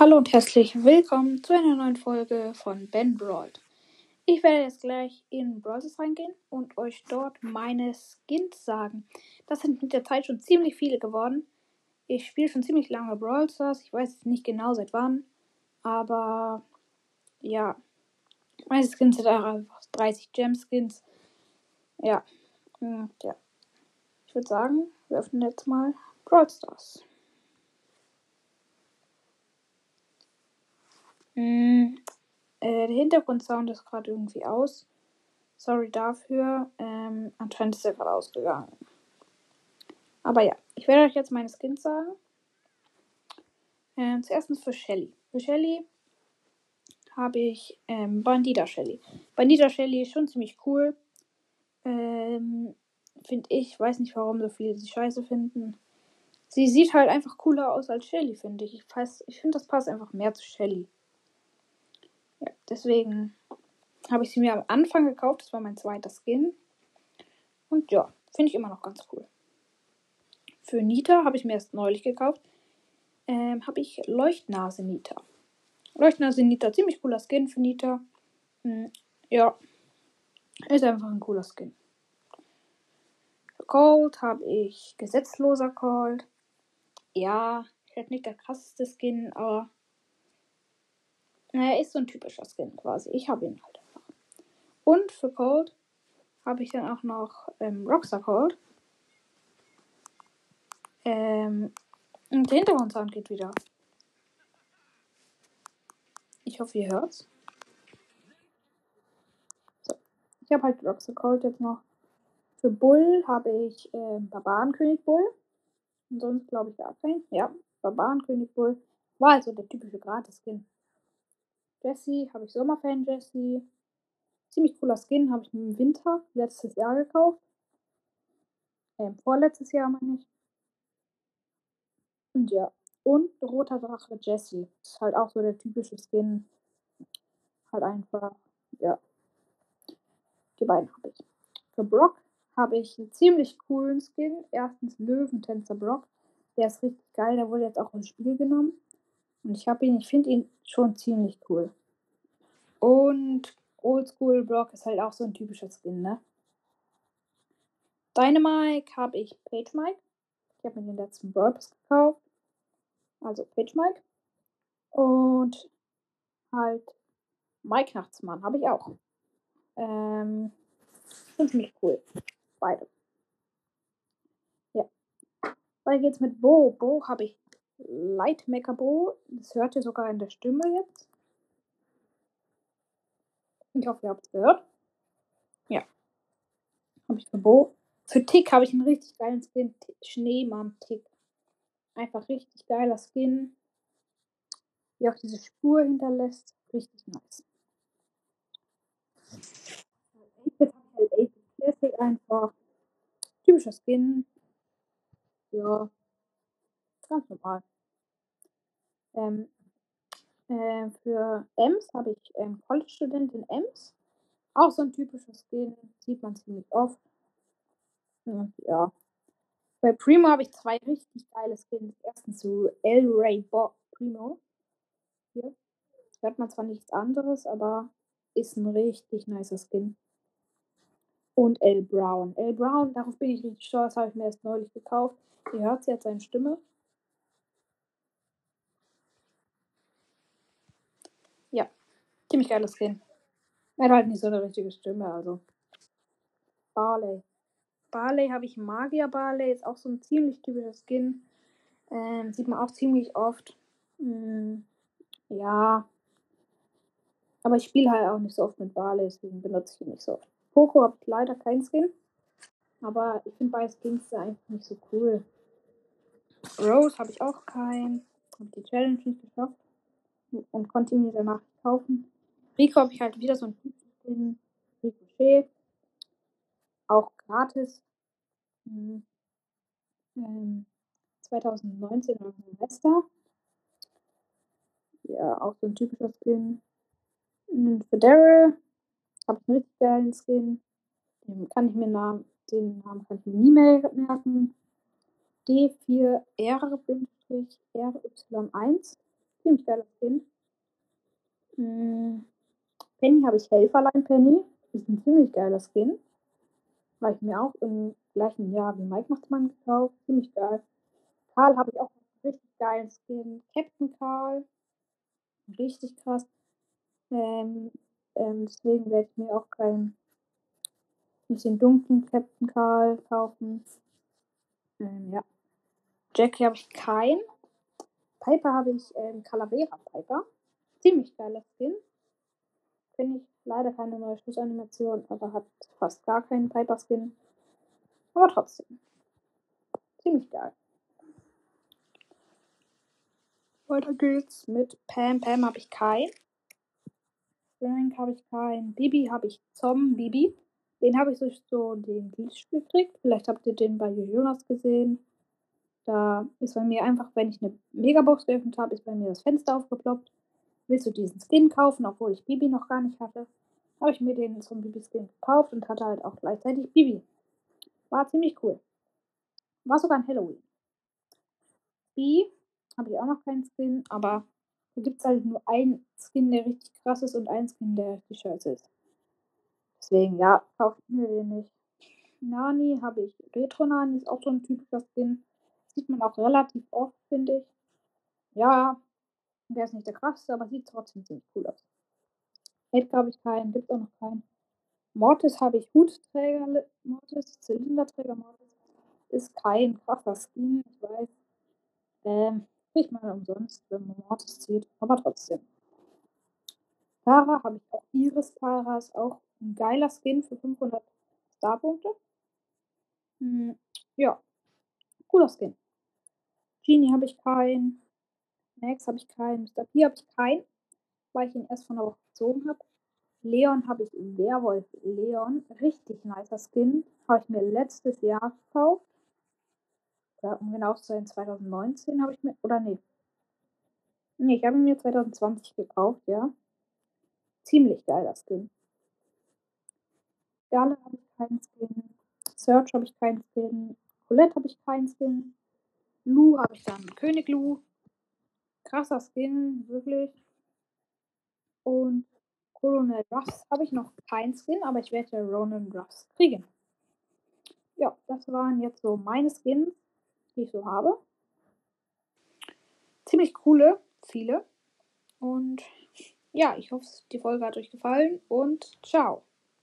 Hallo und herzlich willkommen zu einer neuen Folge von Ben Brawl. Ich werde jetzt gleich in Brawlers reingehen und euch dort meine Skins sagen. Das sind mit der Zeit schon ziemlich viele geworden. Ich spiele schon ziemlich lange Brawl Stars. Ich weiß nicht genau seit wann. Aber ja, meine Skins sind einfach 30 Gem Skins. Ja, ja. Ich würde sagen, wir öffnen jetzt mal Brawl Stars. Mm, äh, der Hintergrundsound ist gerade irgendwie aus. Sorry dafür. Ähm, anscheinend ist er gerade ausgegangen. Aber ja, ich werde euch jetzt meine Skins sagen. Ähm, zuerst für Shelly. Für Shelly habe ich ähm, Bandita Shelly. Bandita Shelly ist schon ziemlich cool. Ähm, finde ich. Weiß nicht, warum so viele sie scheiße finden. Sie sieht halt einfach cooler aus als Shelly, finde ich. Ich, ich finde, das passt einfach mehr zu Shelly. Ja, deswegen habe ich sie mir am Anfang gekauft. Das war mein zweiter Skin. Und ja, finde ich immer noch ganz cool. Für Nita habe ich mir erst neulich gekauft. Ähm, habe ich Leuchtnase Nita. Leuchtnase Nita, ziemlich cooler Skin für Nita. Hm, ja, ist einfach ein cooler Skin. Für Cold habe ich gesetzloser Cold. Ja, ich halt nicht der krasseste Skin, aber er ist so ein typischer Skin quasi. Ich habe ihn halt einfach. Und für Cold habe ich dann auch noch ähm, Rockstar Cold. Ähm, und der Hintergrundsound geht wieder. Ich hoffe, ihr hört's. So. Ich habe halt Rockstar Cold jetzt noch. Für Bull habe ich äh, Barbarenkönig Bull. Und sonst glaube ich gar keinen. Ja, Barbarenkönig Bull. War also der typische Gratis-Skin. Jessie habe ich Sommerfan Jessie. Ziemlich cooler Skin, habe ich im Winter letztes Jahr gekauft. Ähm, vorletztes Jahr meine ich. Und ja. Und roter Drache Jessie. Ist halt auch so der typische Skin. Halt einfach, ja. Die beiden habe ich. Für Brock habe ich einen ziemlich coolen Skin. Erstens Löwentänzer Brock. Der ist richtig geil. Der wurde jetzt auch ins Spiel genommen. Und ich habe ihn, ich finde ihn schon ziemlich cool. Und Oldschool Brock ist halt auch so ein typischer Skin, ne? Dynamike habe ich Page Mike. Ich habe mir den letzten Brawl gekauft. Also Page Mike. Und halt Mike Nachtsmann habe ich auch. Ähm, sind ziemlich cool. Beide. Ja. Weiter geht's mit Bo. Bo habe ich Lightmaker Bo. Das hört ihr sogar in der Stimme jetzt. Ich hoffe, ihr habt es gehört. Ja. Habe ich für Bo. Für Tick habe ich einen richtig geilen Skin. Schneemann-Tick. Einfach richtig geiler Skin. Wie auch diese Spur hinterlässt. Richtig nice. Jetzt habe ich halt 8 Classic einfach. Typischer Skin. Ja. Ganz normal. Ähm, äh, für Ems habe ich ähm, College-Studentin Ems. Auch so ein typisches Skin. Sieht man ziemlich oft. Ja. Bei Primo habe ich zwei richtig geile Skins. Erstens zu El Ray Bob Primo. Hier. Hört man zwar nichts anderes, aber ist ein richtig nicer Skin. Und L Brown. L Brown, darauf bin ich richtig stolz, habe ich mir erst neulich gekauft. Ihr hört jetzt seine Stimme. Ja, ziemlich geiles Skin. Er hat halt nicht so eine richtige Stimme, also. Barley. Barley habe ich Magier Barley, ist auch so ein ziemlich typischer Skin. Ähm, sieht man auch ziemlich oft. Hm, ja. Aber ich spiele halt auch nicht so oft mit Barley, deswegen benutze ich ihn nicht so oft. Poco habe ich leider keinen Skin. Aber ich finde beide Skins eigentlich nicht so cool. Rose habe ich auch keinen. Habe die Challenge nicht geschafft. Und konnte ihn mir danach kaufen. Rico habe ich halt wieder so ein Skin. Ricochet. Auch gratis. Mhm. Ähm, 2019 im Semester. Ja, auch so ein typischer Skin. Und für Daryl habe ich einen richtig geilen Skin. Den kann ich mir Namen, den Namen kann ich mir nie mehr merken. D4R-RY1. Ziemlich geiler Skin. Hm. Penny habe ich Helferlein Penny. Ist ein ziemlich geiler Skin. Habe ich mir auch im gleichen Jahr wie Weihnachtsmann gekauft. Ziemlich geil. Karl habe ich auch einen richtig geilen Skin. Captain Karl. Richtig krass. Ähm, ähm, deswegen werde ich mir auch keinen nicht den dunklen Captain Karl kaufen. Ähm, ja. Jackie habe ich keinen. Piper habe ich ähm, Calavera Piper. Ziemlich geiler Skin. Finde ich leider keine neue Schlussanimation, aber hat fast gar keinen Piper Skin. Aber trotzdem. Ziemlich geil. Weiter geht's mit Pam. Pam habe ich keinen. Frank habe ich keinen. Bibi habe ich Zom Bibi. Den habe ich durch so den Glitch gekriegt. Vielleicht habt ihr den bei Jonas gesehen. Da ist bei mir einfach, wenn ich eine Megabox geöffnet habe, ist bei mir das Fenster aufgeploppt. Willst du diesen Skin kaufen, obwohl ich Bibi noch gar nicht hatte? Habe ich mir den zum Bibi-Skin gekauft und hatte halt auch gleichzeitig Bibi. War ziemlich cool. War sogar ein Halloween. B habe ich auch noch keinen Skin, aber da gibt es halt nur einen Skin, der richtig krass ist und einen Skin, der richtig scheiße ist. Deswegen, ja, kauft mir den nicht. Nani habe ich. Retro Nani ist auch so ein typischer Skin. Sieht man auch relativ oft, finde ich. Ja, der ist nicht der krasseste, aber sieht trotzdem ziemlich cool aus. Edgar habe ich keinen, gibt auch noch keinen. Mortis habe ich Hutträger, Mortis, Zylinderträger Mortis. Ist kein krasser Skin, ich weiß. Ähm, kriegt man umsonst, wenn man Mortis zieht, aber trotzdem. Tara habe ich auch Iris Tara, ist auch ein geiler Skin für 500 Starpunkte. Hm, ja, cooler Skin. Genie habe ich keinen. Max habe ich keinen. Mr. P habe ich keinen, weil ich ihn erst von der Woche gezogen habe. Leon habe ich Werwolf Leon. Richtig nicer Skin. Habe ich mir letztes Jahr gekauft. Oder um genau zu sein, 2019 habe ich mir. Oder nee. Nee, ich habe mir 2020 gekauft, ja. Ziemlich geiler Skin. Gale habe ich keinen Skin. Search habe ich keinen Skin. Colette habe ich keinen Skin. Lu habe ich dann König Lu. Krasser Skin, wirklich. Und Colonel Ruffs habe ich noch keinen Skin, aber ich werde Ronan Ruffs kriegen. Ja, das waren jetzt so meine Skins, die ich so habe. Ziemlich coole, viele. Und ja, ich hoffe, die Folge hat euch gefallen und ciao.